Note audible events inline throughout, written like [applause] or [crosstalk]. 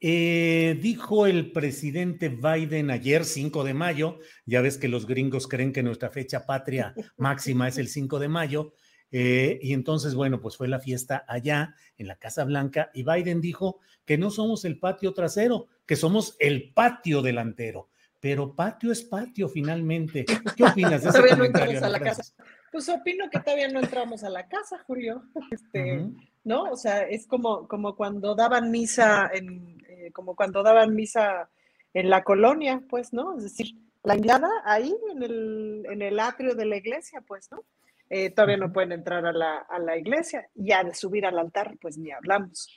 Eh, dijo el presidente Biden ayer, 5 de mayo, ya ves que los gringos creen que nuestra fecha patria [laughs] máxima es el 5 de mayo, eh, y entonces, bueno, pues fue la fiesta allá en la Casa Blanca y Biden dijo que no somos el patio trasero, que somos el patio delantero. Pero patio es patio finalmente. ¿Qué opinas de ese comentario? a la casa. Pues opino que todavía no entramos a la casa, Julio. Este, ¿No? O sea, es como, como cuando daban misa en, como cuando daban misa en la colonia, pues, ¿no? Es decir, la entrada ahí en el, en el atrio de la iglesia, pues, ¿no? Eh, todavía no pueden entrar a la, a la, iglesia, ya de subir al altar, pues ni hablamos.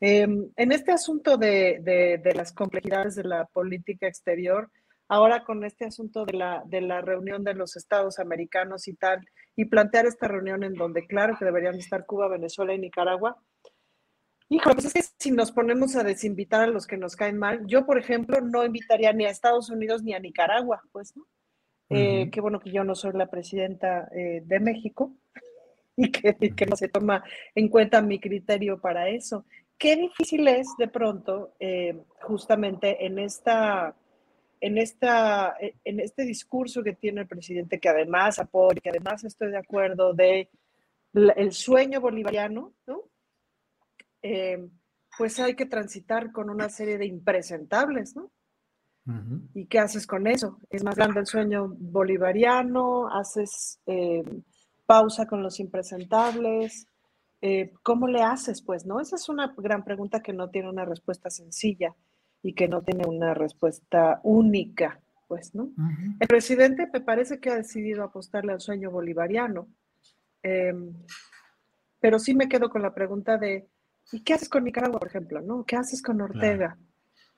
Em, en este asunto de, de, de, las complejidades de la política exterior, ahora con este asunto de la, de la reunión de los estados americanos y tal, y plantear esta reunión en donde claro que deberían estar Cuba, Venezuela y Nicaragua, Hijo, pues es que si nos ponemos a desinvitar a los que nos caen mal, yo, por ejemplo, no invitaría ni a Estados Unidos ni a Nicaragua, pues, ¿no? Eh, qué bueno que yo no soy la presidenta eh, de México [laughs] y que, que, no se toma en cuenta mi criterio para eso. Qué difícil es de pronto, eh, justamente en esta, en esta, en este discurso que tiene el presidente, que además apoya, que además estoy de acuerdo de el sueño bolivariano, ¿no? Eh, pues hay que transitar con una serie de impresentables, ¿no? ¿Y qué haces con eso? Es más grande el sueño bolivariano, haces eh, pausa con los impresentables. Eh, ¿Cómo le haces, pues, no? Esa es una gran pregunta que no tiene una respuesta sencilla y que no tiene una respuesta única, pues, ¿no? El presidente me parece que ha decidido apostarle al sueño bolivariano, pero sí me quedo con la pregunta de ¿Y qué haces con Nicaragua, por ejemplo? ¿no? ¿Qué haces con Ortega?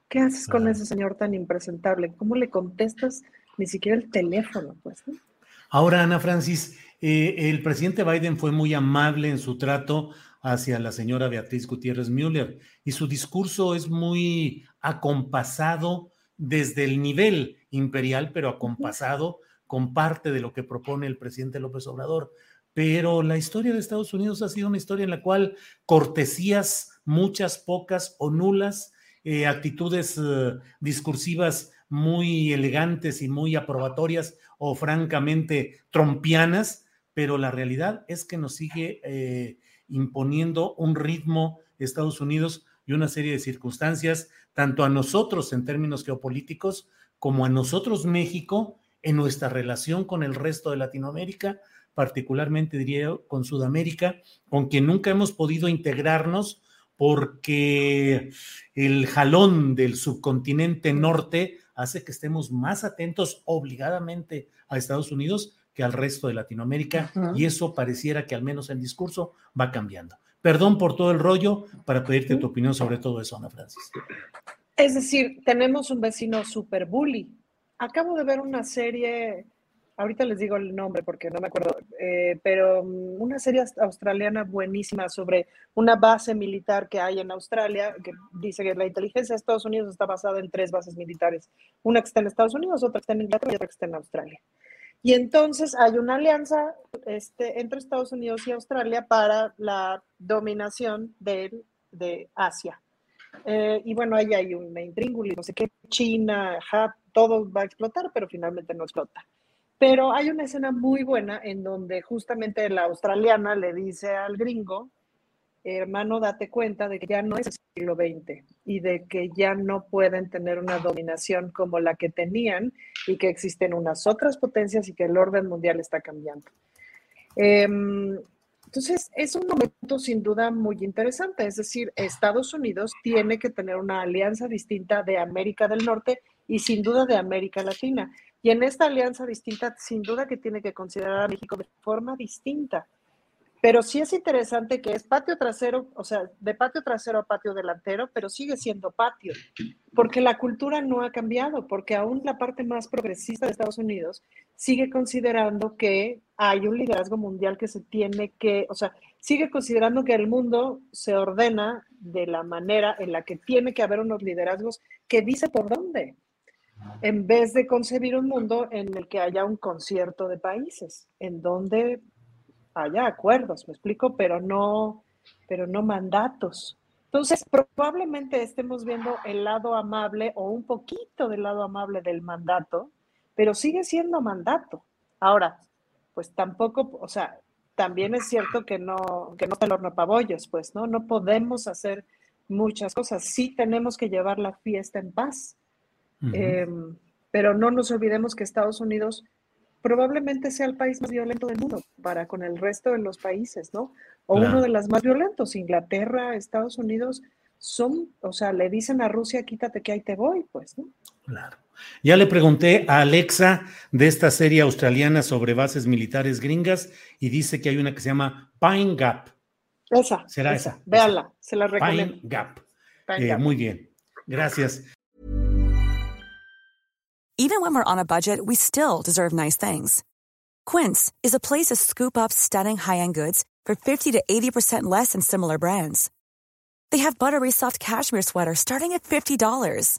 ¿Qué haces con ese señor tan impresentable? ¿Cómo le contestas ni siquiera el teléfono? Pues, Ahora, Ana Francis, eh, el presidente Biden fue muy amable en su trato hacia la señora Beatriz Gutiérrez Müller y su discurso es muy acompasado desde el nivel imperial, pero acompasado con parte de lo que propone el presidente López Obrador pero la historia de Estados Unidos ha sido una historia en la cual cortesías, muchas, pocas o nulas, eh, actitudes eh, discursivas muy elegantes y muy aprobatorias o francamente trompianas, pero la realidad es que nos sigue eh, imponiendo un ritmo Estados Unidos y una serie de circunstancias, tanto a nosotros en términos geopolíticos como a nosotros México en nuestra relación con el resto de Latinoamérica, particularmente diría con Sudamérica, con quien nunca hemos podido integrarnos porque el jalón del subcontinente norte hace que estemos más atentos obligadamente a Estados Unidos que al resto de Latinoamérica y eso pareciera que al menos el discurso va cambiando. Perdón por todo el rollo para pedirte tu opinión sobre todo eso, Ana Francis. Es decir, tenemos un vecino super bully. Acabo de ver una serie ahorita les digo el nombre porque no me acuerdo, eh, pero mm, una serie australiana buenísima sobre una base militar que hay en Australia, que dice que la inteligencia de Estados Unidos está basada en tres bases militares, una que está en Estados Unidos, otra que está en Inglaterra y otra que está en Australia. Y entonces hay una alianza este, entre Estados Unidos y Australia para la dominación de, de Asia. Eh, y bueno, ahí hay un intríngulo, no sé qué, China, todo va a explotar, pero finalmente no explota. Pero hay una escena muy buena en donde justamente la australiana le dice al gringo, hermano, date cuenta de que ya no es el siglo XX y de que ya no pueden tener una dominación como la que tenían y que existen unas otras potencias y que el orden mundial está cambiando. Em, entonces, es un momento sin duda muy interesante, es decir, Estados Unidos tiene que tener una alianza distinta de América del Norte y sin duda de América Latina. Y en esta alianza distinta, sin duda que tiene que considerar a México de forma distinta. Pero sí es interesante que es patio trasero, o sea, de patio trasero a patio delantero, pero sigue siendo patio, porque la cultura no ha cambiado, porque aún la parte más progresista de Estados Unidos sigue considerando que hay un liderazgo mundial que se tiene que, o sea, sigue considerando que el mundo se ordena de la manera en la que tiene que haber unos liderazgos que dice por dónde, en vez de concebir un mundo en el que haya un concierto de países, en donde haya acuerdos, me explico, pero no, pero no mandatos. Entonces, probablemente estemos viendo el lado amable o un poquito del lado amable del mandato, pero sigue siendo mandato. Ahora, pues tampoco, o sea, también es cierto que no, que no está el horno pabollos, pues, ¿no? No podemos hacer muchas cosas. Sí tenemos que llevar la fiesta en paz. Em, pero no nos olvidemos que Estados Unidos probablemente sea el país más violento del mundo para con el resto de los países, ¿no? O uno de los más violentos, Inglaterra, Estados Unidos, son, o sea, le dicen a Rusia, quítate que ahí te voy, pues, ¿no? Claro. Ya le pregunté a Alexa de esta serie australiana sobre bases militares gringas y dice que hay una que se llama Pine Gap. Esa. Será esa. Véanla, se la recomiendo. Pine Gap. Pine eh, Gap. Muy bien. Gracias. Even when we're on a budget, we still deserve nice things. Quince is a place to scoop up stunning high-end goods for 50 to 80% less than similar brands. They have buttery soft cashmere sweaters starting at $50,